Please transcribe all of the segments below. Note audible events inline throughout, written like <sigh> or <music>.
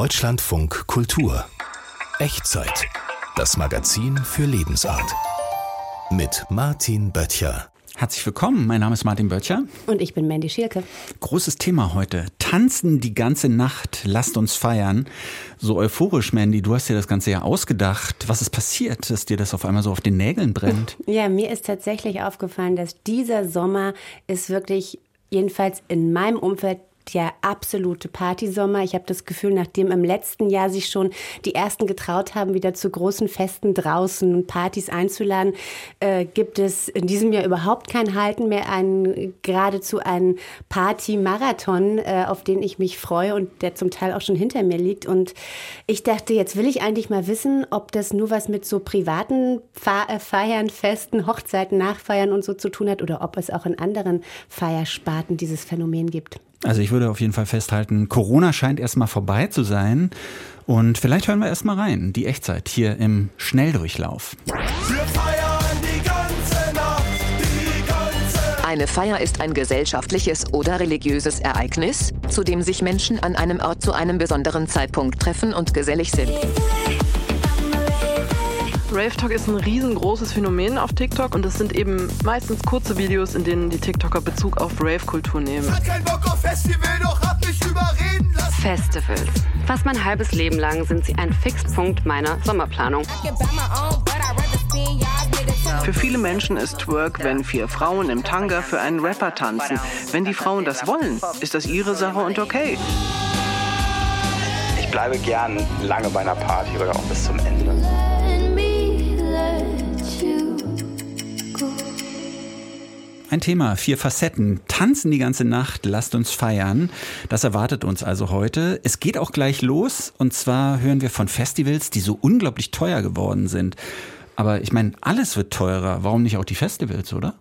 Deutschlandfunk Kultur. Echtzeit. Das Magazin für Lebensart. Mit Martin Böttcher. Herzlich willkommen, mein Name ist Martin Böttcher. Und ich bin Mandy Schierke. Großes Thema heute. Tanzen die ganze Nacht, lasst uns feiern. So euphorisch, Mandy, du hast dir das Ganze ja ausgedacht. Was ist passiert, dass dir das auf einmal so auf den Nägeln brennt? <laughs> Ja, mir ist tatsächlich aufgefallen, dass dieser Sommer ist wirklich, jedenfalls in meinem Umfeld, der absolute Partysommer. Ich habe das Gefühl, nachdem im letzten Jahr sich schon die ersten getraut haben, wieder zu großen Festen draußen und Partys einzuladen, äh, gibt es in diesem Jahr überhaupt kein Halten mehr, einen, geradezu einen Party-Marathon, äh, auf den ich mich freue und der zum Teil auch schon hinter mir liegt. Und ich dachte, jetzt will ich eigentlich mal wissen, ob das nur was mit so privaten äh, Feiern, Festen, Hochzeiten, Nachfeiern und so zu tun hat oder ob es auch in anderen Feiersparten dieses Phänomen gibt. Also ich würde auf jeden Fall festhalten, Corona scheint erstmal vorbei zu sein. Und vielleicht hören wir erstmal rein, die Echtzeit hier im Schnelldurchlauf. Eine Feier ist ein gesellschaftliches oder religiöses Ereignis, zu dem sich Menschen an einem Ort zu einem besonderen Zeitpunkt treffen und gesellig sind. Rave Talk ist ein riesengroßes Phänomen auf TikTok und es sind eben meistens kurze Videos, in denen die TikToker Bezug auf Rave-Kultur nehmen. Auf Festival, Festivals. Fast mein halbes Leben lang sind sie ein Fixpunkt meiner Sommerplanung. Für viele Menschen ist Twerk, wenn vier Frauen im Tanga für einen Rapper tanzen. Wenn die Frauen das wollen, ist das ihre Sache und okay. Ich bleibe gern lange bei einer Party oder auch bis zum Ende. Ein Thema, vier Facetten. Tanzen die ganze Nacht, lasst uns feiern. Das erwartet uns also heute. Es geht auch gleich los. Und zwar hören wir von Festivals, die so unglaublich teuer geworden sind. Aber ich meine, alles wird teurer. Warum nicht auch die Festivals, oder?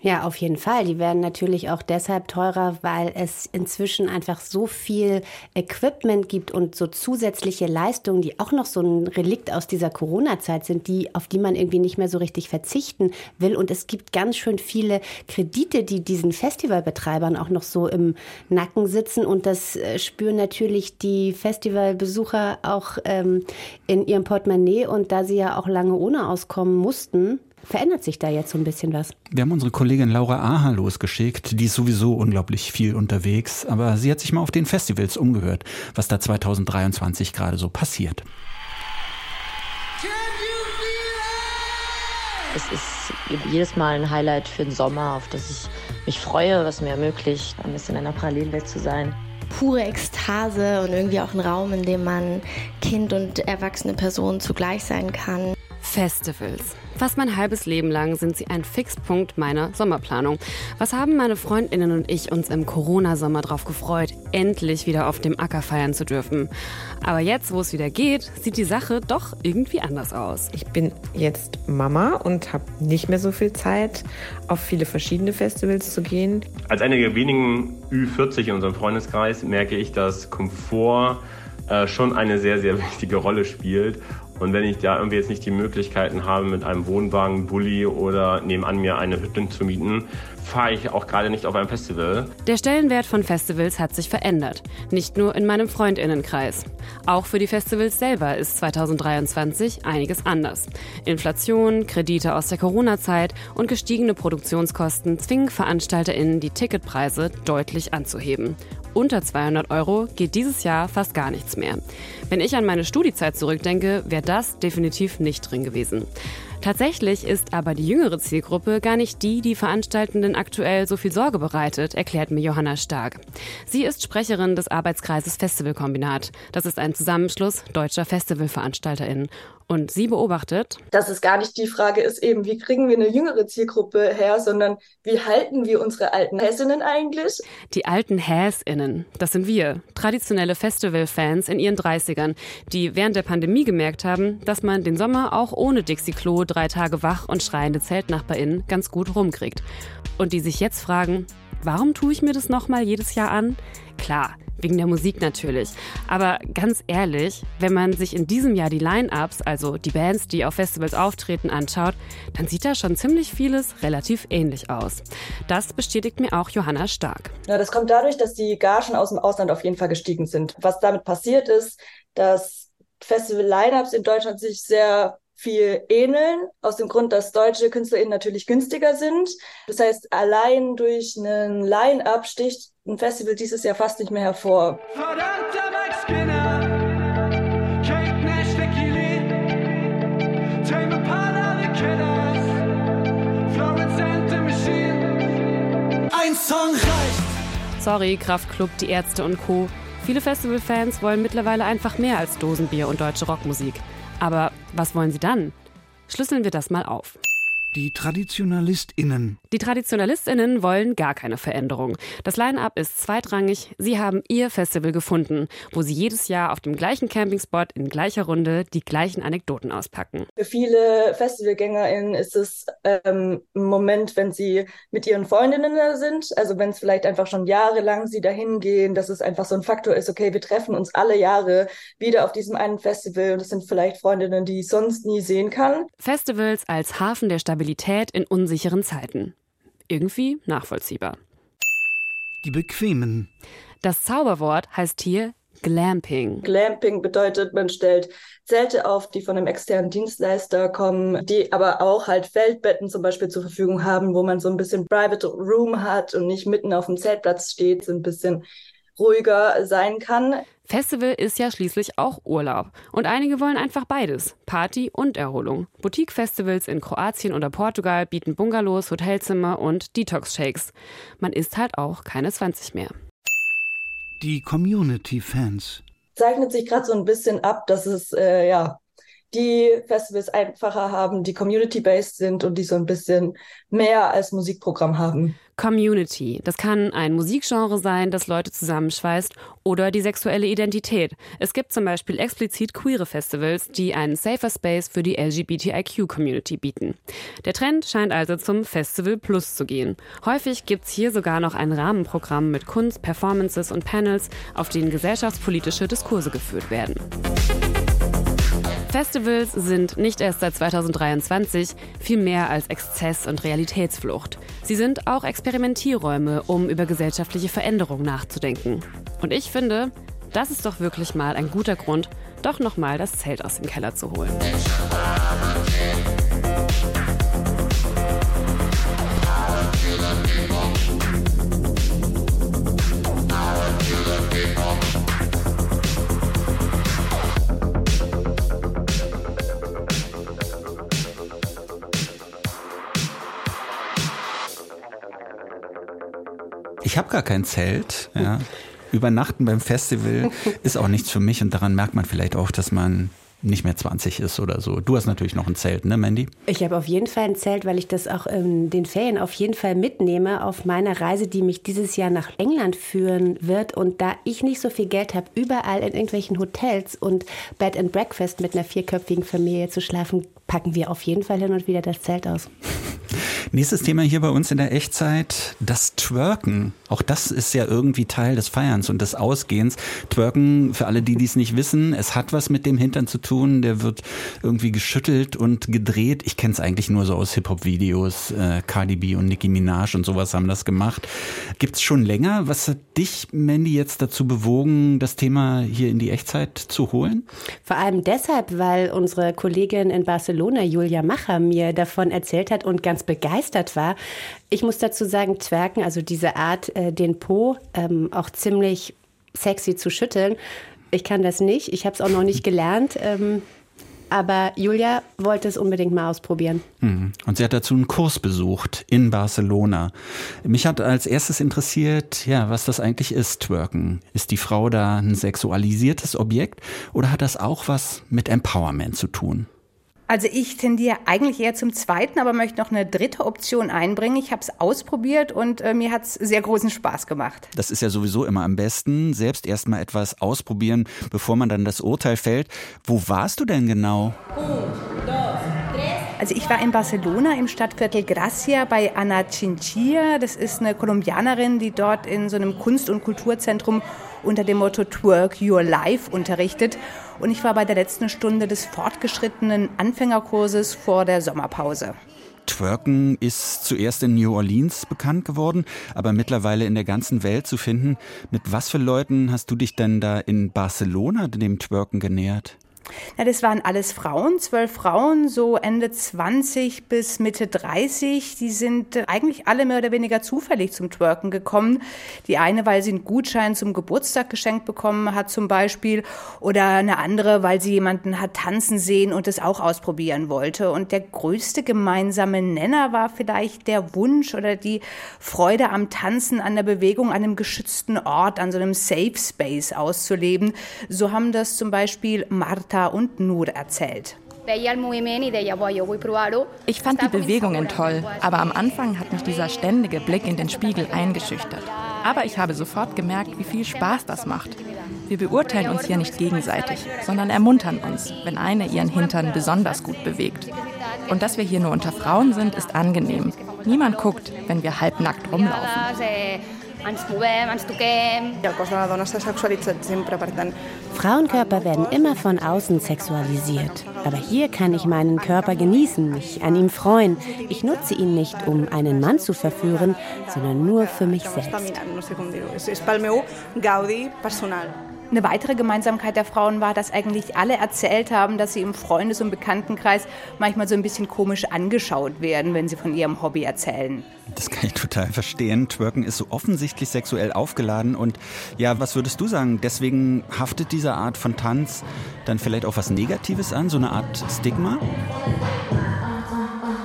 Ja, auf jeden Fall. Die werden natürlich auch deshalb teurer, weil es inzwischen einfach so viel Equipment gibt und so zusätzliche Leistungen, die auch noch so ein Relikt aus dieser Corona-Zeit sind, die, auf die man irgendwie nicht mehr so richtig verzichten will. Und es gibt ganz schön viele Kredite, die diesen Festivalbetreibern auch noch so im Nacken sitzen. Und das äh, spüren natürlich die Festivalbesucher auch ähm, in ihrem Portemonnaie. Und da sie ja auch lange ohne auskommen mussten, verändert sich da jetzt so ein bisschen was? Wir haben unsere Kollegin Laura Aha losgeschickt. Die ist sowieso unglaublich viel unterwegs, aber sie hat sich mal auf den Festivals umgehört, was da 2023 gerade so passiert. Es ist jedes Mal ein Highlight für den Sommer, auf das ich mich freue, was mir ermöglicht, ein bisschen in einer Parallelwelt zu sein pure Ekstase und irgendwie auch ein Raum, in dem man Kind und erwachsene Person zugleich sein kann. Festivals. Fast mein halbes Leben lang sind sie ein Fixpunkt meiner Sommerplanung. Was haben meine Freundinnen und ich uns im Corona-Sommer drauf gefreut, endlich wieder auf dem Acker feiern zu dürfen. Aber jetzt, wo es wieder geht, sieht die Sache doch irgendwie anders aus. Ich bin jetzt Mama und habe nicht mehr so viel Zeit, auf viele verschiedene Festivals zu gehen. Als eine der wenigen Ü40 in unserem Freundeskreis merke ich, dass Komfort äh, schon eine sehr, sehr <laughs> wichtige Rolle spielt. Und wenn ich da irgendwie jetzt nicht die Möglichkeiten habe, mit einem Wohnwagen, Bulli oder nebenan mir eine Hütte zu mieten, fahre ich auch gerade nicht auf ein Festival. Der Stellenwert von Festivals hat sich verändert. Nicht nur in meinem Freundinnenkreis. Auch für die Festivals selber ist 2023 einiges anders. Inflation, Kredite aus der Corona-Zeit und gestiegene Produktionskosten zwingen VeranstalterInnen, die Ticketpreise deutlich anzuheben unter 200 Euro geht dieses Jahr fast gar nichts mehr. Wenn ich an meine Studiezeit zurückdenke, wäre das definitiv nicht drin gewesen. Tatsächlich ist aber die jüngere Zielgruppe gar nicht die, die Veranstaltenden aktuell so viel Sorge bereitet, erklärt mir Johanna Stark. Sie ist Sprecherin des Arbeitskreises Festivalkombinat. Das ist ein Zusammenschluss deutscher FestivalveranstalterInnen. Und sie beobachtet, dass es gar nicht die Frage ist, eben, wie kriegen wir eine jüngere Zielgruppe her, sondern wie halten wir unsere alten Häsinnen eigentlich? Die alten Häsinnen, das sind wir, traditionelle Festivalfans in ihren 30ern, die während der Pandemie gemerkt haben, dass man den Sommer auch ohne Dixie-Klo, drei Tage wach und schreiende ZeltnachbarInnen ganz gut rumkriegt. Und die sich jetzt fragen, warum tue ich mir das nochmal jedes Jahr an? Klar, Wegen der Musik natürlich. Aber ganz ehrlich, wenn man sich in diesem Jahr die Line-Ups, also die Bands, die auf Festivals auftreten, anschaut, dann sieht da schon ziemlich vieles relativ ähnlich aus. Das bestätigt mir auch Johanna Stark. Ja, das kommt dadurch, dass die Gagen aus dem Ausland auf jeden Fall gestiegen sind. Was damit passiert ist, dass Festival-Line-Ups in Deutschland sich sehr viel ähneln, aus dem Grund, dass deutsche KünstlerInnen natürlich günstiger sind. Das heißt, allein durch einen Line-Up sticht ein Festival dieses Jahr fast nicht mehr hervor. Verdammter Skinner. Ein Song reicht! Sorry, Kraftklub, die Ärzte und Co. Viele Festivalfans wollen mittlerweile einfach mehr als Dosenbier und deutsche Rockmusik. Aber was wollen sie dann? Schlüsseln wir das mal auf. Die TraditionalistInnen. Die TraditionalistInnen wollen gar keine Veränderung. Das Line-Up ist zweitrangig. Sie haben ihr Festival gefunden, wo sie jedes Jahr auf dem gleichen Campingspot in gleicher Runde die gleichen Anekdoten auspacken. Für viele FestivalgängerInnen ist es ähm, ein Moment, wenn sie mit ihren Freundinnen sind. Also wenn es vielleicht einfach schon jahrelang sie dahin gehen, dass es einfach so ein Faktor ist, okay, wir treffen uns alle Jahre wieder auf diesem einen Festival und es sind vielleicht Freundinnen, die ich sonst nie sehen kann. Festivals als Hafen der Stabilität Stabilität in unsicheren Zeiten. Irgendwie nachvollziehbar. Die bequemen. Das Zauberwort heißt hier Glamping. Glamping bedeutet, man stellt Zelte auf, die von einem externen Dienstleister kommen, die aber auch halt Feldbetten zum Beispiel zur Verfügung haben, wo man so ein bisschen Private Room hat und nicht mitten auf dem Zeltplatz steht, so ein bisschen ruhiger sein kann. Festival ist ja schließlich auch Urlaub. Und einige wollen einfach beides: Party und Erholung. Boutique-Festivals in Kroatien oder Portugal bieten Bungalows, Hotelzimmer und Detox-Shakes. Man ist halt auch keine 20 mehr. Die Community-Fans. Zeichnet sich gerade so ein bisschen ab, dass es äh, ja die Festivals einfacher haben, die community-based sind und die so ein bisschen mehr als Musikprogramm haben. Community. Das kann ein Musikgenre sein, das Leute zusammenschweißt oder die sexuelle Identität. Es gibt zum Beispiel explizit queere Festivals, die einen safer Space für die LGBTIQ-Community bieten. Der Trend scheint also zum Festival Plus zu gehen. Häufig gibt es hier sogar noch ein Rahmenprogramm mit Kunst, Performances und Panels, auf denen gesellschaftspolitische Diskurse geführt werden. Festivals sind nicht erst seit 2023 viel mehr als Exzess und Realitätsflucht. Sie sind auch Experimentierräume, um über gesellschaftliche Veränderungen nachzudenken. Und ich finde, das ist doch wirklich mal ein guter Grund, doch nochmal das Zelt aus dem Keller zu holen. Ich habe gar kein Zelt. Ja. Übernachten beim Festival <laughs> ist auch nichts für mich und daran merkt man vielleicht auch, dass man nicht mehr 20 ist oder so. Du hast natürlich noch ein Zelt, ne, Mandy? Ich habe auf jeden Fall ein Zelt, weil ich das auch in den Ferien auf jeden Fall mitnehme auf meiner Reise, die mich dieses Jahr nach England führen wird. Und da ich nicht so viel Geld habe, überall in irgendwelchen Hotels und Bed and Breakfast mit einer vierköpfigen Familie zu schlafen, packen wir auf jeden Fall hin und wieder das Zelt aus. <laughs> Nächstes Thema hier bei uns in der Echtzeit, das Twerken. Auch das ist ja irgendwie Teil des Feierns und des Ausgehens. Twerken, für alle, die dies nicht wissen, es hat was mit dem Hintern zu tun. Der wird irgendwie geschüttelt und gedreht. Ich kenne es eigentlich nur so aus Hip-Hop-Videos. Äh, Cardi B und Nicki Minaj und sowas haben das gemacht. Gibt es schon länger? Was hat dich, Mandy, jetzt dazu bewogen, das Thema hier in die Echtzeit zu holen? Vor allem deshalb, weil unsere Kollegin in Barcelona, Julia Macher, mir davon erzählt hat und ganz begeistert war. Ich muss dazu sagen, Twerken, also diese Art, äh, den Po ähm, auch ziemlich sexy zu schütteln, ich kann das nicht. Ich habe es auch noch nicht gelernt. Ähm, aber Julia wollte es unbedingt mal ausprobieren. Mhm. Und sie hat dazu einen Kurs besucht in Barcelona. Mich hat als erstes interessiert, ja, was das eigentlich ist, Twerken. Ist die Frau da ein sexualisiertes Objekt oder hat das auch was mit Empowerment zu tun? Also ich tendiere eigentlich eher zum zweiten, aber möchte noch eine dritte Option einbringen. Ich habe es ausprobiert und äh, mir hat es sehr großen Spaß gemacht. Das ist ja sowieso immer am besten, selbst erstmal etwas ausprobieren, bevor man dann das Urteil fällt. Wo warst du denn genau? Also ich war in Barcelona im Stadtviertel Gracia bei Ana Chinchilla. Das ist eine Kolumbianerin, die dort in so einem Kunst- und Kulturzentrum unter dem Motto Twerk Your Life unterrichtet. Und ich war bei der letzten Stunde des fortgeschrittenen Anfängerkurses vor der Sommerpause. Twerken ist zuerst in New Orleans bekannt geworden, aber mittlerweile in der ganzen Welt zu finden. Mit was für Leuten hast du dich denn da in Barcelona dem Twerken genähert? Ja, das waren alles Frauen, zwölf Frauen, so Ende 20 bis Mitte 30. Die sind eigentlich alle mehr oder weniger zufällig zum Twerken gekommen. Die eine, weil sie einen Gutschein zum Geburtstag geschenkt bekommen hat zum Beispiel, oder eine andere, weil sie jemanden hat tanzen sehen und es auch ausprobieren wollte. Und der größte gemeinsame Nenner war vielleicht der Wunsch oder die Freude am Tanzen, an der Bewegung, an einem geschützten Ort, an so einem Safe Space auszuleben. So haben das zum Beispiel Martha Martha und Nur erzählt. Ich fand die Bewegungen toll, aber am Anfang hat mich dieser ständige Blick in den Spiegel eingeschüchtert. Aber ich habe sofort gemerkt, wie viel Spaß das macht. Wir beurteilen uns hier nicht gegenseitig, sondern ermuntern uns, wenn eine ihren Hintern besonders gut bewegt. Und dass wir hier nur unter Frauen sind, ist angenehm. Niemand guckt, wenn wir halbnackt rumlaufen ens movem, ens toquem. El cos de la dona s'ha sexualitzat sempre, per tant... Frauenkörper werden immer von außen sexualisiert. Aber hier kann ich meinen Körper genießen, mich an ihm freuen. Ich nutze ihn nicht, um einen Mann zu verführen, sondern nur für mich selbst. Eine weitere Gemeinsamkeit der Frauen war, dass eigentlich alle erzählt haben, dass sie im Freundes- und Bekanntenkreis manchmal so ein bisschen komisch angeschaut werden, wenn sie von ihrem Hobby erzählen. Das kann ich total verstehen. Twerken ist so offensichtlich sexuell aufgeladen und ja, was würdest du sagen? Deswegen haftet diese Art von Tanz dann vielleicht auch was Negatives an, so eine Art Stigma?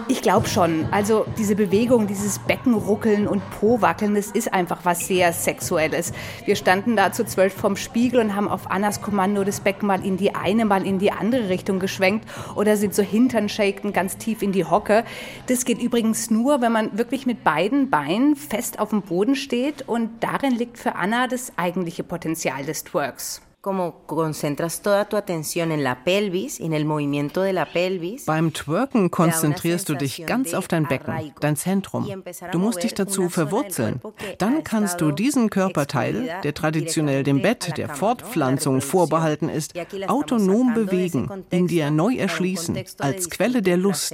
Ich glaube schon. Also diese Bewegung, dieses Beckenruckeln und Po-Wackeln, das ist einfach was sehr Sexuelles. Wir standen da zu zwölf vorm Spiegel und haben auf Annas Kommando das Becken mal in die eine, mal in die andere Richtung geschwenkt oder sind so hintern ganz tief in die Hocke. Das geht übrigens nur, wenn man wirklich mit beiden Beinen fest auf dem Boden steht und darin liegt für Anna das eigentliche Potenzial des Twerks como concentras toda tu atención en la pelvis, en el movimiento de la pelvis. Beim Twerken konzentrierst du dich ganz auf dein Becken, dein Zentrum. Du musst dich dazu verwurzeln. Dann kannst du diesen Körperteil, der traditionell dem Bett der Fortpflanzung vorbehalten ist, autonom bewegen, in dir neu erschließen, als Quelle der Lust.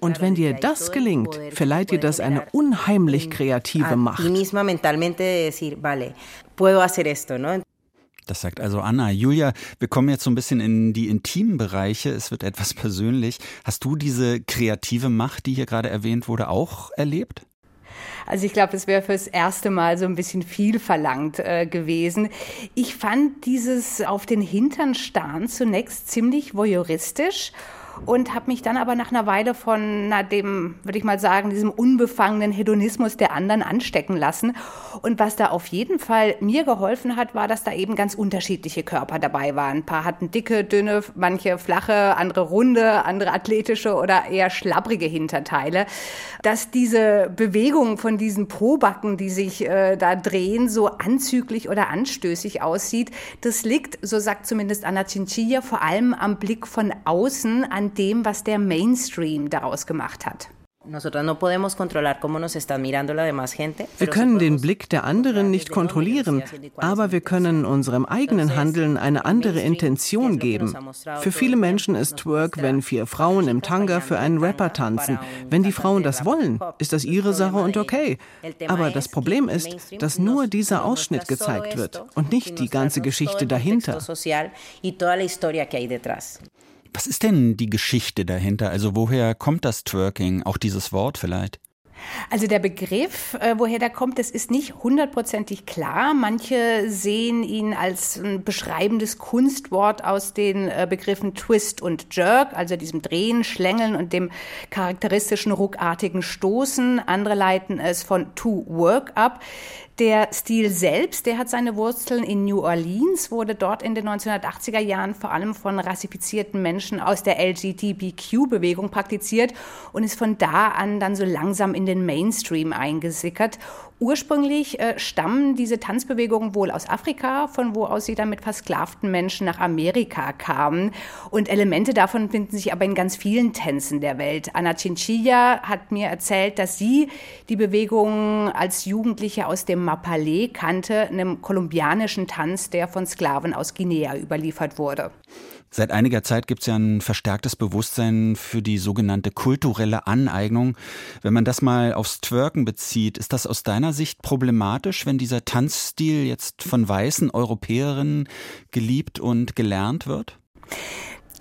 Und wenn dir das gelingt, verleiht dir das eine unheimlich kreative Macht. puedo hacer esto, ¿no? Das sagt also Anna. Julia, wir kommen jetzt so ein bisschen in die intimen Bereiche. Es wird etwas <laughs> persönlich. Hast du diese kreative Macht, die hier gerade erwähnt wurde, auch erlebt? Also ich glaube, es wäre fürs erste Mal so ein bisschen viel verlangt äh, gewesen. Ich fand dieses auf den Hintern starren zunächst ziemlich voyeuristisch und habe mich dann aber nach einer Weile von na, dem, würde ich mal sagen, diesem unbefangenen Hedonismus der anderen anstecken lassen. Und was da auf jeden Fall mir geholfen hat, war, dass da eben ganz unterschiedliche Körper dabei waren. Ein paar hatten dicke, dünne, manche flache, andere runde, andere athletische oder eher schlabbrige Hinterteile. Dass diese Bewegung von diesen Probacken, die sich äh, da drehen, so anzüglich oder anstößig aussieht, das liegt, so sagt zumindest Anna Chinchilla, vor allem am Blick von außen, an dem, was der Mainstream daraus gemacht hat. Wir können den Blick der anderen nicht kontrollieren, aber wir können unserem eigenen Handeln eine andere Intention geben. Für viele Menschen ist Twerk, wenn vier Frauen im Tanga für einen Rapper tanzen. Wenn die Frauen das wollen, ist das ihre Sache und okay. Aber das Problem ist, dass nur dieser Ausschnitt gezeigt wird und nicht die ganze Geschichte dahinter. Was ist denn die Geschichte dahinter? Also woher kommt das Twerking, auch dieses Wort vielleicht? Also der Begriff, äh, woher der kommt, das ist nicht hundertprozentig klar. Manche sehen ihn als ein beschreibendes Kunstwort aus den äh, Begriffen Twist und Jerk, also diesem Drehen, Schlängeln und dem charakteristischen ruckartigen Stoßen. Andere leiten es von to work ab. Der Stil selbst, der hat seine Wurzeln in New Orleans, wurde dort in den 1980er Jahren vor allem von rassifizierten Menschen aus der LGBTQ-Bewegung praktiziert und ist von da an dann so langsam in den Mainstream eingesickert. Ursprünglich äh, stammen diese Tanzbewegungen wohl aus Afrika, von wo aus sie dann mit versklavten Menschen nach Amerika kamen. Und Elemente davon finden sich aber in ganz vielen Tänzen der Welt. Anna Chinchilla hat mir erzählt, dass sie die Bewegung als Jugendliche aus dem Mapalé kannte, einem kolumbianischen Tanz, der von Sklaven aus Guinea überliefert wurde. Seit einiger Zeit gibt es ja ein verstärktes Bewusstsein für die sogenannte kulturelle Aneignung. Wenn man das mal aufs Twerken bezieht, ist das aus deiner Sicht problematisch, wenn dieser Tanzstil jetzt von weißen Europäerinnen geliebt und gelernt wird?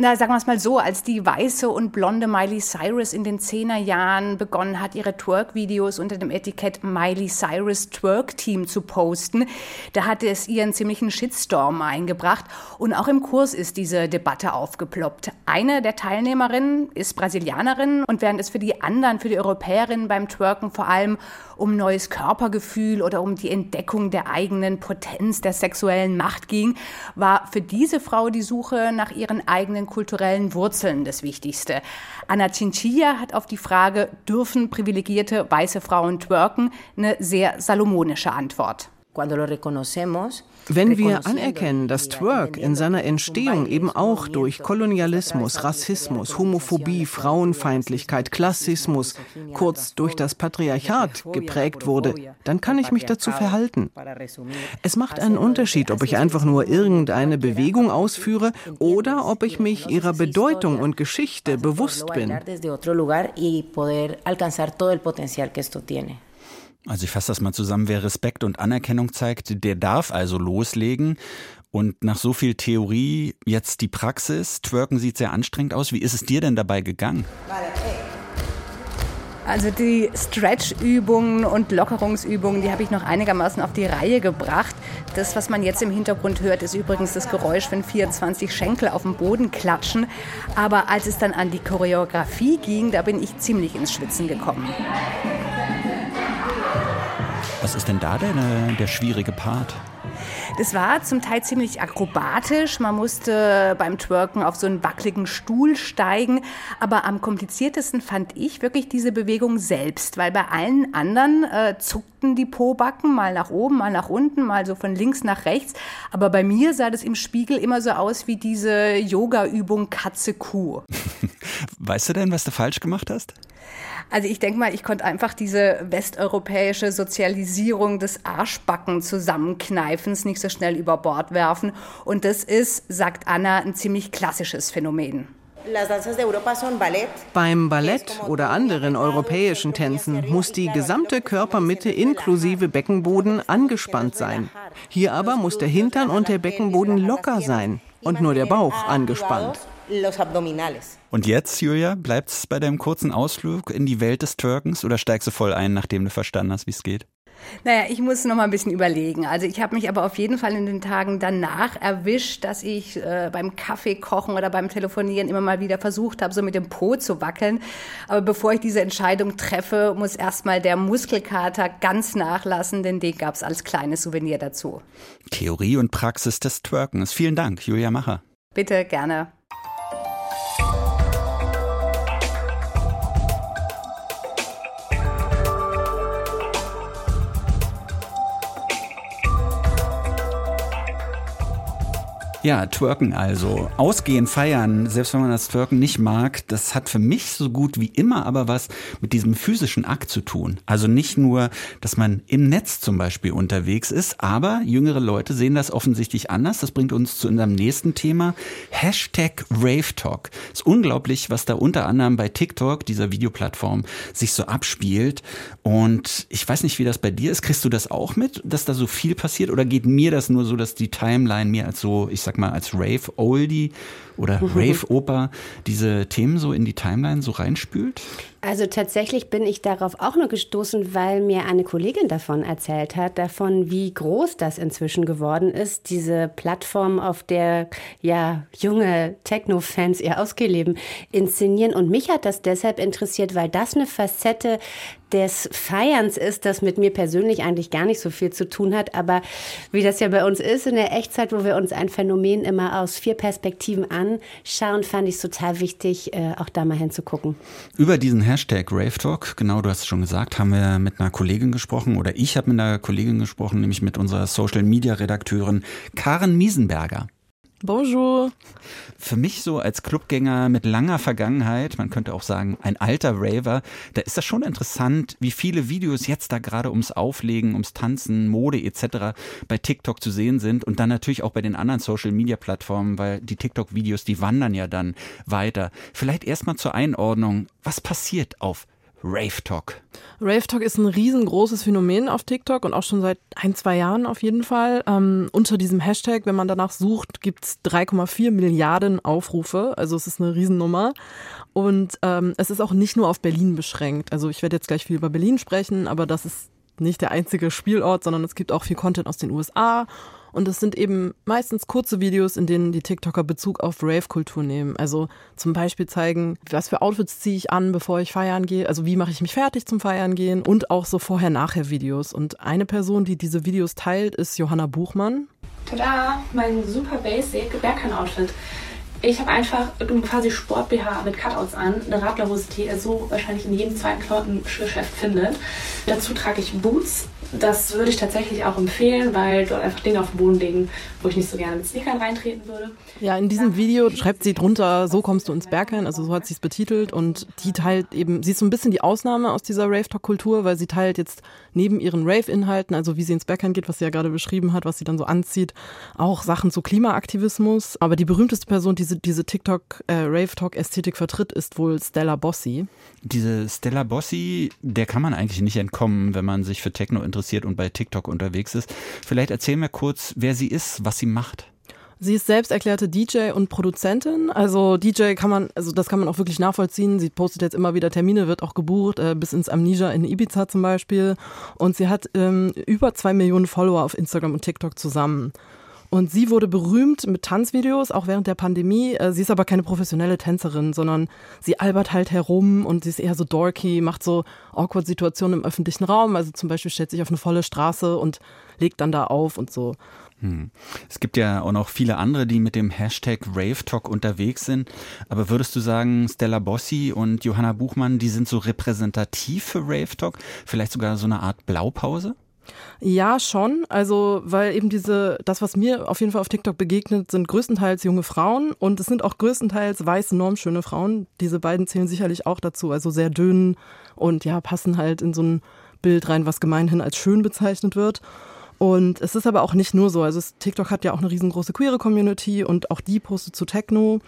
Na, sagen wir es mal so, als die weiße und blonde Miley Cyrus in den Zehnerjahren begonnen hat, ihre Twerk-Videos unter dem Etikett Miley Cyrus Twerk Team zu posten, da hatte es ihren ziemlichen Shitstorm eingebracht. Und auch im Kurs ist diese Debatte aufgeploppt. Eine der Teilnehmerinnen ist Brasilianerin und während es für die anderen, für die Europäerinnen beim Twerken vor allem um neues Körpergefühl oder um die Entdeckung der eigenen Potenz, der sexuellen Macht ging, war für diese Frau die Suche nach ihren eigenen kulturellen Wurzeln das Wichtigste. Anna Chinchilla hat auf die Frage, dürfen privilegierte weiße Frauen twerken, eine sehr salomonische Antwort. Wenn wir anerkennen, dass Twerk in seiner Entstehung eben auch durch Kolonialismus, Rassismus, Homophobie, Frauenfeindlichkeit, Klassismus, kurz durch das Patriarchat geprägt wurde, dann kann ich mich dazu verhalten. Es macht einen Unterschied, ob ich einfach nur irgendeine Bewegung ausführe oder ob ich mich ihrer Bedeutung und Geschichte bewusst bin. Also ich fasse das mal zusammen, wer Respekt und Anerkennung zeigt, der darf also loslegen. Und nach so viel Theorie jetzt die Praxis. Twerken sieht sehr anstrengend aus. Wie ist es dir denn dabei gegangen? Also die Stretch-Übungen und Lockerungsübungen, die habe ich noch einigermaßen auf die Reihe gebracht. Das, was man jetzt im Hintergrund hört, ist übrigens das Geräusch, wenn 24 Schenkel auf dem Boden klatschen. Aber als es dann an die Choreografie ging, da bin ich ziemlich ins Schwitzen gekommen. Was ist denn da der, der schwierige Part? Das war zum Teil ziemlich akrobatisch. Man musste beim Twerken auf so einen wackeligen Stuhl steigen. Aber am kompliziertesten fand ich wirklich diese Bewegung selbst, weil bei allen anderen äh, zuckten die Pobacken mal nach oben, mal nach unten, mal so von links nach rechts. Aber bei mir sah das im Spiegel immer so aus wie diese Yoga-Übung Katze-Kuh. <laughs> weißt du denn, was du falsch gemacht hast? Also ich denke mal, ich konnte einfach diese westeuropäische Sozialisierung des Arschbacken zusammenkneifens nicht so schnell über Bord werfen. Und das ist, sagt Anna, ein ziemlich klassisches Phänomen. Beim Ballett oder anderen europäischen Tänzen muss die gesamte Körpermitte inklusive Beckenboden angespannt sein. Hier aber muss der Hintern und der Beckenboden locker sein und nur der Bauch angespannt los abdominales. Und jetzt, Julia, bleibt es bei deinem kurzen Ausflug in die Welt des Türkens oder steigst du voll ein, nachdem du verstanden hast, wie es geht? Naja, ich muss noch mal ein bisschen überlegen. Also ich habe mich aber auf jeden Fall in den Tagen danach erwischt, dass ich äh, beim Kaffee kochen oder beim Telefonieren immer mal wieder versucht habe, so mit dem Po zu wackeln. Aber bevor ich diese Entscheidung treffe, muss erstmal der Muskelkater ganz nachlassen, denn den gab es als kleines Souvenir dazu. Theorie und Praxis des Twerkens. Vielen Dank, Julia Macher. Bitte, gerne. Ja, twerken also. Ausgehen, feiern, selbst wenn man das Twerken nicht mag, das hat für mich so gut wie immer aber was mit diesem physischen Akt zu tun. Also nicht nur, dass man im Netz zum Beispiel unterwegs ist, aber jüngere Leute sehen das offensichtlich anders. Das bringt uns zu unserem nächsten Thema. Hashtag RaveTalk. Ist unglaublich, was da unter anderem bei TikTok, dieser Videoplattform, sich so abspielt. Und ich weiß nicht, wie das bei dir ist. Kriegst du das auch mit, dass da so viel passiert? Oder geht mir das nur so, dass die Timeline mir als so, ich sag mal, als Rave-Oldie oder <laughs> Rave-Oper diese Themen so in die Timeline so reinspült? Also tatsächlich bin ich darauf auch nur gestoßen, weil mir eine Kollegin davon erzählt hat, davon, wie groß das inzwischen geworden ist, diese Plattform, auf der ja junge Techno-Fans ihr Ausgeleben inszenieren. Und mich hat das deshalb interessiert, weil das eine Facette des Feierns ist, das mit mir persönlich eigentlich gar nicht so viel zu tun hat. Aber wie das ja bei uns ist in der Echtzeit, wo wir uns ein Phänomen immer aus vier Perspektiven anschauen, fand ich es total wichtig, äh, auch da mal hinzugucken. Über diesen Hashtag RaveTalk, genau, du hast es schon gesagt, haben wir mit einer Kollegin gesprochen oder ich habe mit einer Kollegin gesprochen, nämlich mit unserer Social Media Redakteurin Karen Miesenberger. Bonjour. Für mich so als Clubgänger mit langer Vergangenheit, man könnte auch sagen ein alter Raver, da ist das schon interessant, wie viele Videos jetzt da gerade ums Auflegen, ums Tanzen, Mode etc. bei TikTok zu sehen sind und dann natürlich auch bei den anderen Social Media Plattformen, weil die TikTok Videos, die wandern ja dann weiter. Vielleicht erstmal zur Einordnung, was passiert auf Rave Talk. Rave Talk ist ein riesengroßes Phänomen auf TikTok und auch schon seit ein, zwei Jahren auf jeden Fall. Ähm, unter diesem Hashtag, wenn man danach sucht, gibt es 3,4 Milliarden Aufrufe. Also es ist eine Riesennummer. Und ähm, es ist auch nicht nur auf Berlin beschränkt. Also ich werde jetzt gleich viel über Berlin sprechen, aber das ist nicht der einzige Spielort, sondern es gibt auch viel Content aus den USA und es sind eben meistens kurze Videos, in denen die TikToker Bezug auf Rave-Kultur nehmen. Also zum Beispiel zeigen, was für Outfits ziehe ich an, bevor ich feiern gehe. Also wie mache ich mich fertig zum Feiern gehen. Und auch so Vorher-Nachher-Videos. Und eine Person, die diese Videos teilt, ist Johanna Buchmann. Tada, mein super basic Berghain-Outfit. Ich habe einfach quasi Sport-BH mit Cutouts an, eine Radlerhose, die ihr so wahrscheinlich in jedem zweiten Klamottengeschäft findet. Dazu trage ich Boots, das würde ich tatsächlich auch empfehlen, weil dort einfach Dinge auf den Boden liegen, wo ich nicht so gerne mit Sneakern reintreten würde. Ja, in diesem Video schreibt sie drunter, so kommst du ins Berghain, also so hat sie es betitelt und die teilt eben, sie ist so ein bisschen die Ausnahme aus dieser Rave-Talk-Kultur, weil sie teilt jetzt neben ihren Rave-Inhalten, also wie sie ins Berghain geht, was sie ja gerade beschrieben hat, was sie dann so anzieht, auch Sachen zu Klimaaktivismus. Aber die berühmteste Person, die diese, diese TikTok, äh, Rave-Talk-Ästhetik vertritt, ist wohl Stella Bossi. Diese Stella Bossi, der kann man eigentlich nicht entkommen, wenn man sich für Techno interessiert interessiert und bei TikTok unterwegs ist. Vielleicht erzähl mir kurz, wer sie ist, was sie macht. Sie ist selbst erklärte DJ und Produzentin. Also DJ kann man, also das kann man auch wirklich nachvollziehen. Sie postet jetzt immer wieder Termine, wird auch gebucht, äh, bis ins Amnesia in Ibiza zum Beispiel. Und sie hat ähm, über zwei Millionen Follower auf Instagram und TikTok zusammen. Und sie wurde berühmt mit Tanzvideos, auch während der Pandemie. Äh, sie ist aber keine professionelle Tänzerin, sondern sie albert halt herum und sie ist eher so dorky, macht so awkward Situationen im öffentlichen Raum. Also zum Beispiel stellt sich auf eine volle Straße und legt dann da auf und so. Hm. Es gibt ja auch noch viele andere, die mit dem Hashtag RaveTalk unterwegs sind. Aber würdest du sagen, Stella Bossi und Johanna Buchmann, die sind so repräsentativ für RaveTalk? Vielleicht sogar so eine Art Blaupause? Ja, schon. Also, weil eben diese, das, was mir auf jeden Fall auf TikTok begegnet, sind größtenteils junge Frauen und es sind auch größtenteils weiße, normschöne Frauen. Diese beiden zählen sicherlich auch dazu. Also sehr dünn und ja, passen halt in so ein Bild rein, was gemeinhin als schön bezeichnet wird. Und es ist aber auch nicht nur so. Also TikTok hat ja auch eine riesengroße queere Community und auch die postet zu Techno.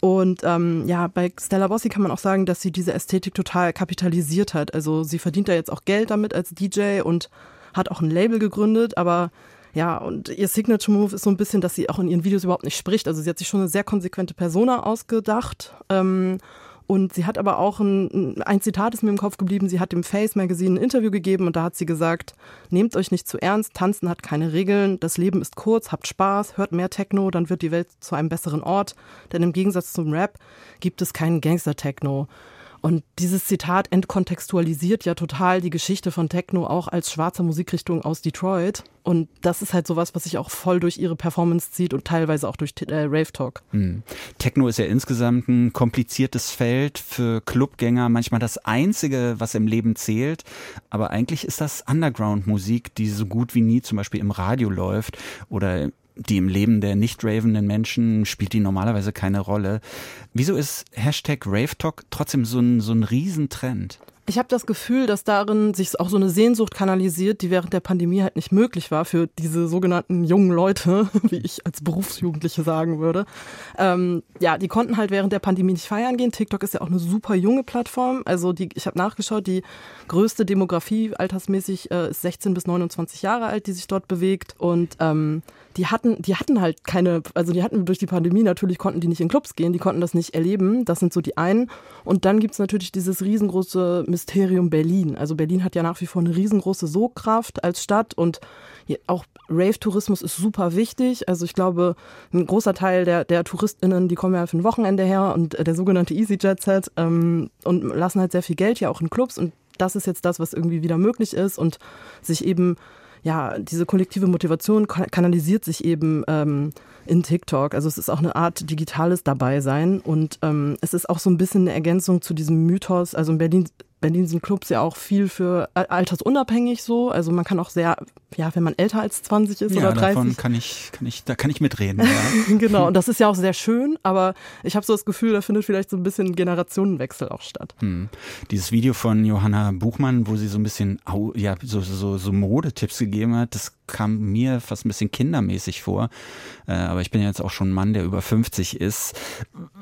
Und ähm, ja, bei Stella Bossi kann man auch sagen, dass sie diese Ästhetik total kapitalisiert hat. Also sie verdient da jetzt auch Geld damit als DJ und hat auch ein Label gegründet, aber ja, und ihr Signature Move ist so ein bisschen, dass sie auch in ihren Videos überhaupt nicht spricht. Also sie hat sich schon eine sehr konsequente Persona ausgedacht. Ähm, und sie hat aber auch ein, ein Zitat ist mir im Kopf geblieben. Sie hat dem Face Magazine ein Interview gegeben und da hat sie gesagt: Nehmt euch nicht zu ernst, tanzen hat keine Regeln, das Leben ist kurz, habt Spaß, hört mehr Techno, dann wird die Welt zu einem besseren Ort. Denn im Gegensatz zum Rap gibt es keinen Gangster-Techno. Und dieses Zitat entkontextualisiert ja total die Geschichte von Techno auch als schwarze Musikrichtung aus Detroit. Und das ist halt sowas, was sich auch voll durch ihre Performance zieht und teilweise auch durch äh, Rave Talk. Hm. Techno ist ja insgesamt ein kompliziertes Feld für Clubgänger, manchmal das einzige, was im Leben zählt. Aber eigentlich ist das Underground-Musik, die so gut wie nie zum Beispiel im Radio läuft oder die im Leben der nicht ravenden Menschen spielt die normalerweise keine Rolle. Wieso ist Hashtag RaveTalk trotzdem so ein, so ein Riesentrend? Ich habe das Gefühl, dass darin sich auch so eine Sehnsucht kanalisiert, die während der Pandemie halt nicht möglich war für diese sogenannten jungen Leute, <laughs> wie ich als Berufsjugendliche sagen würde. Ähm, ja, die konnten halt während der Pandemie nicht feiern gehen. TikTok ist ja auch eine super junge Plattform. Also die, ich habe nachgeschaut, die größte Demografie altersmäßig äh, ist 16 bis 29 Jahre alt, die sich dort bewegt. Und ähm, die hatten, die hatten halt keine, also die hatten durch die Pandemie natürlich konnten die nicht in Clubs gehen, die konnten das nicht erleben. Das sind so die einen. Und dann gibt's natürlich dieses riesengroße Mysterium Berlin. Also Berlin hat ja nach wie vor eine riesengroße Sogkraft als Stadt und auch Rave-Tourismus ist super wichtig. Also ich glaube, ein großer Teil der, der TouristInnen, die kommen ja für ein Wochenende her und der sogenannte Easy Jet Set ähm, und lassen halt sehr viel Geld ja auch in Clubs und das ist jetzt das, was irgendwie wieder möglich ist und sich eben ja, diese kollektive Motivation kanalisiert sich eben ähm, in TikTok. Also es ist auch eine Art digitales Dabeisein und ähm, es ist auch so ein bisschen eine Ergänzung zu diesem Mythos. Also in Berlin Berlin sind Clubs ja auch viel für altersunabhängig so. Also man kann auch sehr, ja, wenn man älter als 20 ist ja, oder 30. Davon kann ich, kann ich, da kann ich mitreden. <laughs> Ja. genau, und das ist ja auch sehr schön, aber ich habe so das Gefühl, da findet vielleicht so ein bisschen Generationenwechsel auch statt. Hm. Dieses Video von Johanna Buchmann, wo sie so ein bisschen ja, so, so, so Modetipps gegeben hat, das kam mir fast ein bisschen kindermäßig vor. Äh, aber ich bin ja jetzt auch schon ein Mann, der über 50 ist.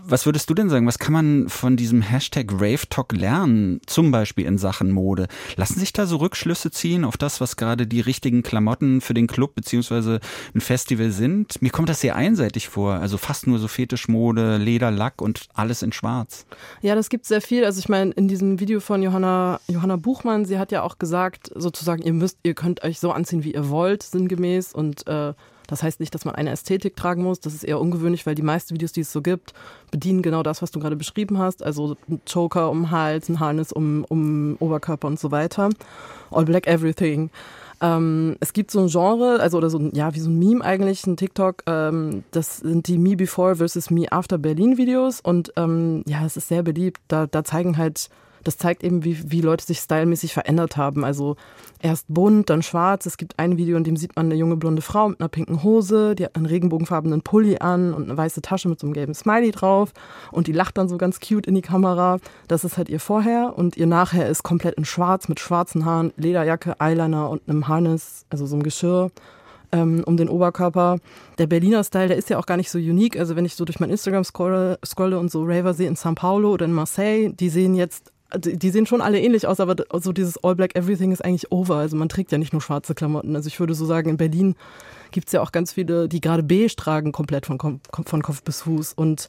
Was würdest du denn sagen? Was kann man von diesem Hashtag Rave Talk lernen? Zum Beispiel in Sachen Mode. Lassen sich da so Rückschlüsse ziehen auf das, was gerade die richtigen Klamotten für den Club beziehungsweise ein Festival sind? Mir kommt das sehr einseitig vor. Also fast nur so Fetischmode, Leder, Lack und alles in schwarz. Ja, das gibt sehr viel. Also ich meine, in diesem Video von Johanna, Johanna Buchmann, sie hat ja auch gesagt, sozusagen, ihr müsst, ihr könnt euch so anziehen, wie ihr wollt, sinngemäß. Und äh, das heißt nicht, dass man eine Ästhetik tragen muss. Das ist eher ungewöhnlich, weil die meisten Videos, die es so gibt, bedienen genau das, was du gerade beschrieben hast. Also ein Choker um Hals, ein Harness um, um Oberkörper und so weiter. All Black Everything. Ähm, es gibt so ein Genre, also oder so ein, ja, wie so ein Meme eigentlich, ein TikTok, ähm, das sind die Me Before versus Me After Berlin Videos und ähm, ja, es ist sehr beliebt. Da, da zeigen halt das zeigt eben, wie, wie Leute sich stylmäßig verändert haben. Also erst bunt, dann schwarz. Es gibt ein Video, in dem sieht man eine junge blonde Frau mit einer pinken Hose, die hat einen regenbogenfarbenen Pulli an und eine weiße Tasche mit so einem gelben Smiley drauf und die lacht dann so ganz cute in die Kamera. Das ist halt ihr Vorher und ihr Nachher ist komplett in schwarz mit schwarzen Haaren, Lederjacke, Eyeliner und einem Harness, also so einem Geschirr ähm, um den Oberkörper. Der Berliner Style, der ist ja auch gar nicht so unique. Also wenn ich so durch mein Instagram scrolle, scrolle und so Raver sehe in São Paulo oder in Marseille, die sehen jetzt die sehen schon alle ähnlich aus, aber so dieses All Black Everything ist eigentlich over. Also man trägt ja nicht nur schwarze Klamotten. Also ich würde so sagen, in Berlin gibt es ja auch ganz viele, die gerade beige tragen, komplett von, von Kopf bis Fuß. Und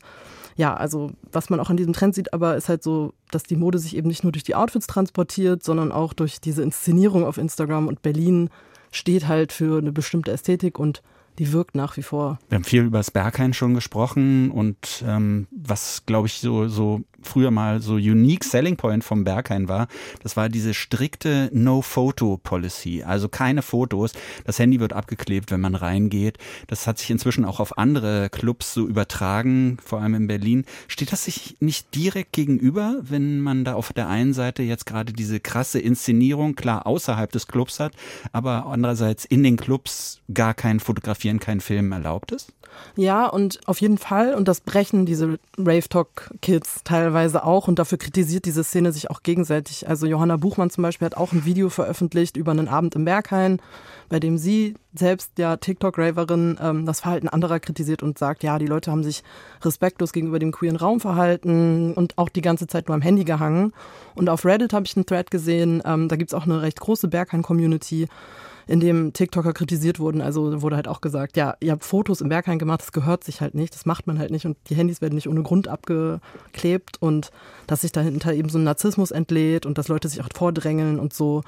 ja, also was man auch an diesem Trend sieht, aber ist halt so, dass die Mode sich eben nicht nur durch die Outfits transportiert, sondern auch durch diese Inszenierung auf Instagram. Und Berlin steht halt für eine bestimmte Ästhetik und die wirkt nach wie vor. Wir haben viel über das Berghain schon gesprochen und ähm, was, glaube ich, so, so früher mal so unique selling point vom Berghain war, das war diese strikte No-Photo-Policy. Also keine Fotos. Das Handy wird abgeklebt, wenn man reingeht. Das hat sich inzwischen auch auf andere Clubs so übertragen, vor allem in Berlin. Steht das sich nicht direkt gegenüber, wenn man da auf der einen Seite jetzt gerade diese krasse Inszenierung, klar außerhalb des Clubs hat, aber andererseits in den Clubs gar kein Fotografieren, kein Film erlaubt ist? Ja, und auf jeden Fall, und das brechen diese Rave Talk Kids teilweise auch, und dafür kritisiert diese Szene sich auch gegenseitig. Also Johanna Buchmann zum Beispiel hat auch ein Video veröffentlicht über einen Abend im Berghain, bei dem sie selbst, ja, TikTok-Raverin, ähm, das Verhalten anderer kritisiert und sagt, ja, die Leute haben sich respektlos gegenüber dem queeren Raum verhalten und auch die ganze Zeit nur am Handy gehangen. Und auf Reddit habe ich einen Thread gesehen, ähm, da gibt's auch eine recht große Berghain-Community in dem TikToker kritisiert wurden. Also wurde halt auch gesagt, ja, ihr habt Fotos im Berghain gemacht, das gehört sich halt nicht, das macht man halt nicht und die Handys werden nicht ohne Grund abgeklebt und dass sich dahinter eben so ein Narzissmus entlädt und dass Leute sich auch vordrängeln und so.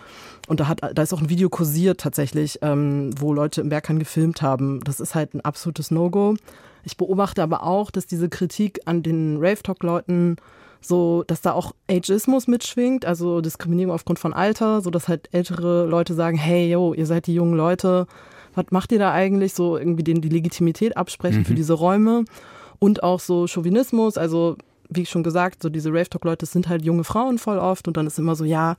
Und da hat, da ist auch ein Video kursiert tatsächlich, ähm, wo Leute im Berghain gefilmt haben. Das ist halt ein absolutes No-Go. Ich beobachte aber auch, dass diese Kritik an den Rave-Talk-Leuten so, dass da auch Ageismus mitschwingt, also Diskriminierung aufgrund von Alter, so dass halt ältere Leute sagen, hey, yo, ihr seid die jungen Leute, was macht ihr da eigentlich? So irgendwie denen die Legitimität absprechen mhm. für diese Räume und auch so Chauvinismus, also wie schon gesagt, so diese Rave Talk Leute sind halt junge Frauen voll oft und dann ist immer so, ja,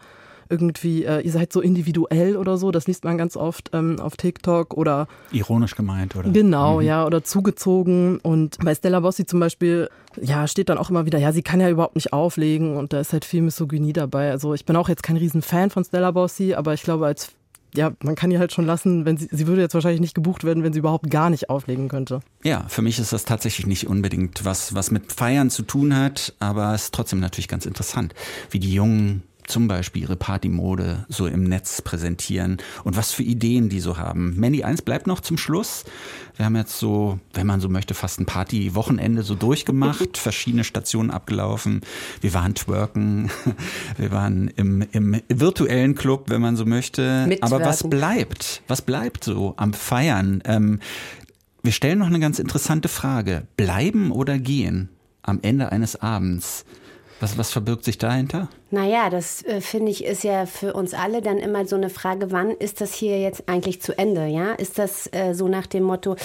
irgendwie, äh, ihr seid so individuell oder so, das liest man ganz oft ähm, auf TikTok oder. Ironisch gemeint, oder? Genau, mhm. ja, oder zugezogen. Und bei Stella Bossi zum Beispiel, ja, steht dann auch immer wieder, ja, sie kann ja überhaupt nicht auflegen und da ist halt viel Misogynie dabei. Also ich bin auch jetzt kein Riesenfan von Stella Bossi, aber ich glaube, als ja, man kann ihr halt schon lassen, wenn sie, sie würde jetzt wahrscheinlich nicht gebucht werden, wenn sie überhaupt gar nicht auflegen könnte. Ja, für mich ist das tatsächlich nicht unbedingt was, was mit Feiern zu tun hat, aber es ist trotzdem natürlich ganz interessant, wie die jungen zum Beispiel ihre Partymode so im Netz präsentieren und was für Ideen die so haben. Mandy 1 bleibt noch zum Schluss. Wir haben jetzt so, wenn man so möchte, fast ein Party-Wochenende so durchgemacht, <laughs> verschiedene Stationen abgelaufen. Wir waren twerken, <laughs> wir waren im, im virtuellen Club, wenn man so möchte. Aber was bleibt? Was bleibt so am Feiern? Ähm, wir stellen noch eine ganz interessante Frage. Bleiben oder gehen am Ende eines Abends? Was, was verbirgt sich dahinter? Naja, das äh, finde ich ist ja für uns alle dann immer so eine Frage, wann ist das hier jetzt eigentlich zu Ende? Ja, ist das äh, so nach dem Motto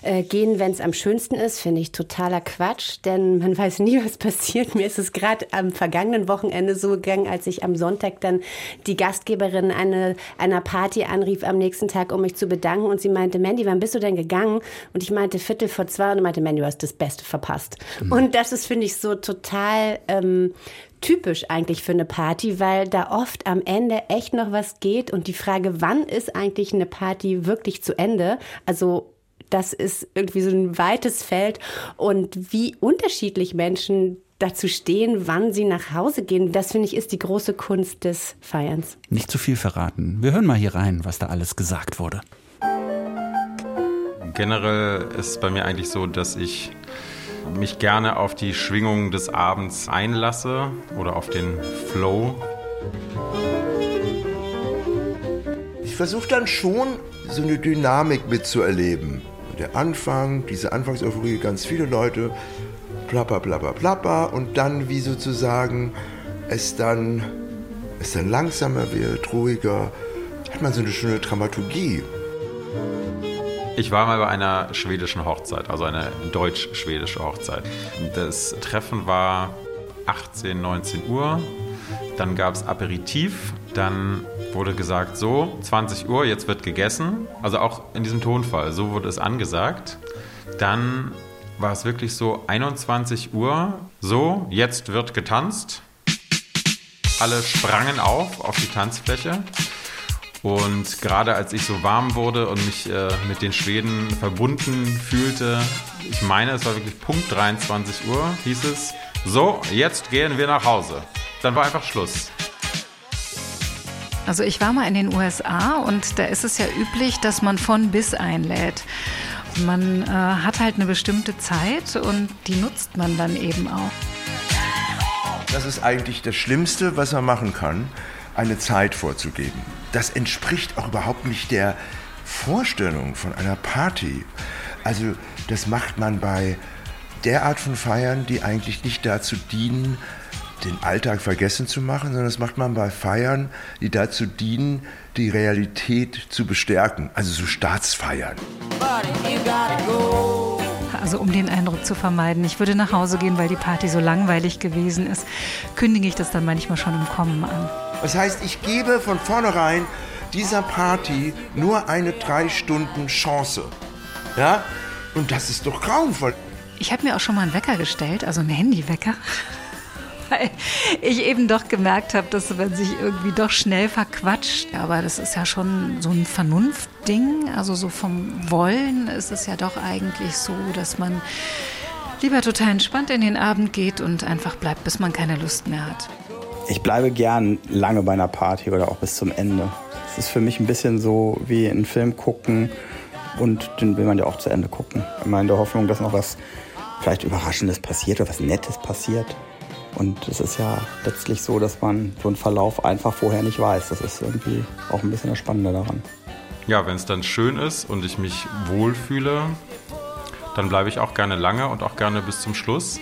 äh, gehen, wenn es am schönsten ist? Finde ich totaler Quatsch, denn man <laughs> weiß nie, was passiert. Mir ist es gerade am vergangenen Wochenende so gegangen, als ich am Sonntag dann die Gastgeberin eine, einer Party anrief am nächsten Tag, um mich zu bedanken und sie meinte, Mandy, wann bist du denn gegangen? Und ich meinte Viertel vor zwei und meinte, Mandy, du hast das Beste verpasst. Mhm. Und das ist finde ich so total ähm, typisch eigentlich für eine Party, weil da oft am Ende echt noch was geht und die Frage, wann ist eigentlich eine Party wirklich zu Ende? Also das ist irgendwie so ein weites Feld und wie unterschiedlich Menschen dazu stehen, wann sie nach Hause gehen, das finde ich ist die große Kunst des Feierns. Nicht zu viel verraten. Wir hören mal hier rein, was da alles gesagt wurde. Generell ist es bei mir eigentlich so, dass ich mich gerne auf die Schwingung des Abends einlasse oder auf den Flow. Ich versuche dann schon so eine Dynamik mitzuerleben. Der Anfang, diese Anfangseuphorie, ganz viele Leute, plapper, plapper, plapper und dann wie sozusagen es dann, es dann langsamer wird, ruhiger, hat man so eine schöne Dramaturgie. Ich war mal bei einer schwedischen Hochzeit, also eine deutsch-schwedische Hochzeit. Das Treffen war 18, 19 Uhr. Dann gab es Aperitif. Dann wurde gesagt, so, 20 Uhr, jetzt wird gegessen. Also auch in diesem Tonfall, so wurde es angesagt. Dann war es wirklich so, 21 Uhr, so, jetzt wird getanzt. Alle sprangen auf, auf die Tanzfläche. Und gerade als ich so warm wurde und mich äh, mit den Schweden verbunden fühlte, ich meine, es war wirklich Punkt 23 Uhr, hieß es, so, jetzt gehen wir nach Hause. Dann war einfach Schluss. Also ich war mal in den USA und da ist es ja üblich, dass man von bis einlädt. Man äh, hat halt eine bestimmte Zeit und die nutzt man dann eben auch. Das ist eigentlich das Schlimmste, was man machen kann eine Zeit vorzugeben. Das entspricht auch überhaupt nicht der Vorstellung von einer Party. Also das macht man bei der Art von Feiern, die eigentlich nicht dazu dienen, den Alltag vergessen zu machen, sondern das macht man bei Feiern, die dazu dienen, die Realität zu bestärken, also so Staatsfeiern. Also um den Eindruck zu vermeiden, ich würde nach Hause gehen, weil die Party so langweilig gewesen ist, kündige ich das dann manchmal schon im Kommen an. Das heißt, ich gebe von vornherein dieser Party nur eine drei Stunden Chance. Ja? Und das ist doch grauenvoll. Ich habe mir auch schon mal einen Wecker gestellt, also einen Handywecker. Weil ich eben doch gemerkt habe, dass man sich irgendwie doch schnell verquatscht. Aber das ist ja schon so ein Vernunftding. Also so vom Wollen ist es ja doch eigentlich so, dass man lieber total entspannt in den Abend geht und einfach bleibt, bis man keine Lust mehr hat. Ich bleibe gern lange bei einer Party oder auch bis zum Ende. Es ist für mich ein bisschen so wie einen Film gucken und den will man ja auch zu Ende gucken. Immer in der Hoffnung, dass noch was vielleicht Überraschendes passiert oder was Nettes passiert. Und es ist ja letztlich so, dass man so einen Verlauf einfach vorher nicht weiß. Das ist irgendwie auch ein bisschen das Spannende daran. Ja, wenn es dann schön ist und ich mich wohlfühle, dann bleibe ich auch gerne lange und auch gerne bis zum Schluss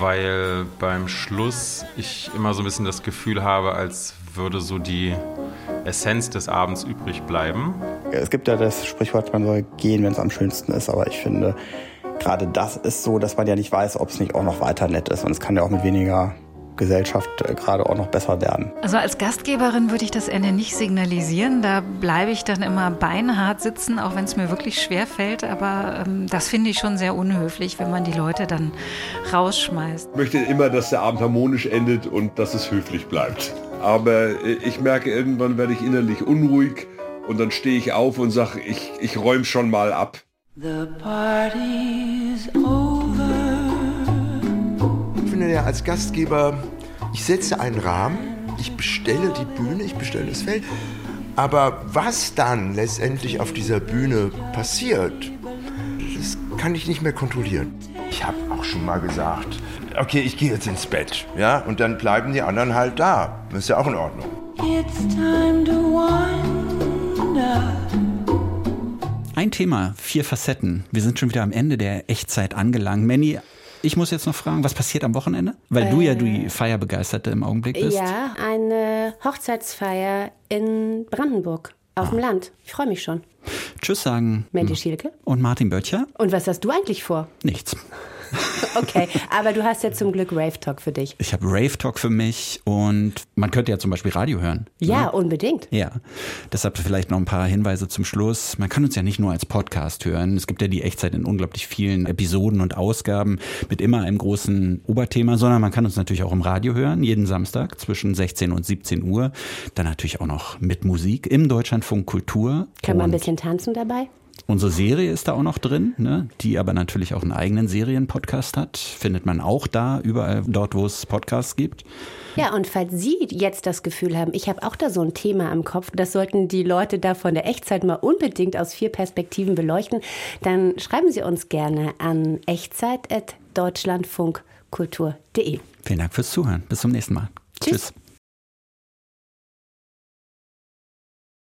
weil beim Schluss ich immer so ein bisschen das Gefühl habe, als würde so die Essenz des Abends übrig bleiben. Es gibt ja das Sprichwort, man soll gehen, wenn es am schönsten ist, aber ich finde, gerade das ist so, dass man ja nicht weiß, ob es nicht auch noch weiter nett ist. Und es kann ja auch mit weniger Gesellschaft äh, gerade auch noch besser werden. Also als Gastgeberin würde ich das Ende nicht signalisieren. Da bleibe ich dann immer beinhart sitzen, auch wenn es mir wirklich schwer fällt. Aber ähm, das finde ich schon sehr unhöflich, wenn man die Leute dann rausschmeißt. Ich möchte immer, dass der Abend harmonisch endet und dass es höflich bleibt. Aber äh, ich merke, irgendwann werde ich innerlich unruhig und dann stehe ich auf und sage, ich, ich räume schon mal ab. The party's over finde ja als Gastgeber, ich setze einen Rahmen, ich bestelle die Bühne, ich bestelle das Feld. Aber was dann letztendlich auf dieser Bühne passiert, das kann ich nicht mehr kontrollieren. Ich habe auch schon mal gesagt, okay, ich gehe jetzt ins Bett, ja, und dann bleiben die anderen halt da. Das ist ja auch in Ordnung. Ein Thema, vier Facetten. Wir sind schon wieder am Ende der Echtzeit angelangt. Manny, Ich muss jetzt noch fragen, was passiert am Wochenende? Weil äh, du ja die Feierbegeisterte im Augenblick bist. Ja, eine Hochzeitsfeier in Brandenburg. Auf ah. dem Land. Ich freue mich schon. Tschüss sagen. Mandy Schielke. Und Martin Böttcher. Und was hast du eigentlich vor? Nichts. <laughs> Okay, aber du hast ja zum Glück Rave Talk für dich. Ich habe Rave Talk für mich und man könnte ja zum Beispiel Radio hören. Ja, ne? unbedingt. Ja, deshalb vielleicht noch ein paar Hinweise zum Schluss. Man kann uns ja nicht nur als Podcast hören. Es gibt ja die Echtzeit in unglaublich vielen Episoden und Ausgaben mit immer einem großen Oberthema, sondern man kann uns natürlich auch im Radio hören, jeden Samstag zwischen 16 und 17 Uhr. Dann natürlich auch noch mit Musik im Deutschlandfunk Kultur. Kann man ein bisschen tanzen dabei? Unsere Serie ist da auch noch drin, ne? die aber natürlich auch einen eigenen Serienpodcast hat. Findet man auch da, überall dort, wo es Podcasts gibt. Ja, und falls Sie jetzt das Gefühl haben, ich habe auch da so ein Thema im Kopf, das sollten die Leute da von der Echtzeit mal unbedingt aus vier Perspektiven beleuchten, dann schreiben Sie uns gerne an echtzeit.deutschlandfunkkultur.de. Vielen Dank fürs Zuhören. Bis zum nächsten Mal. Tschüss. Tschüss.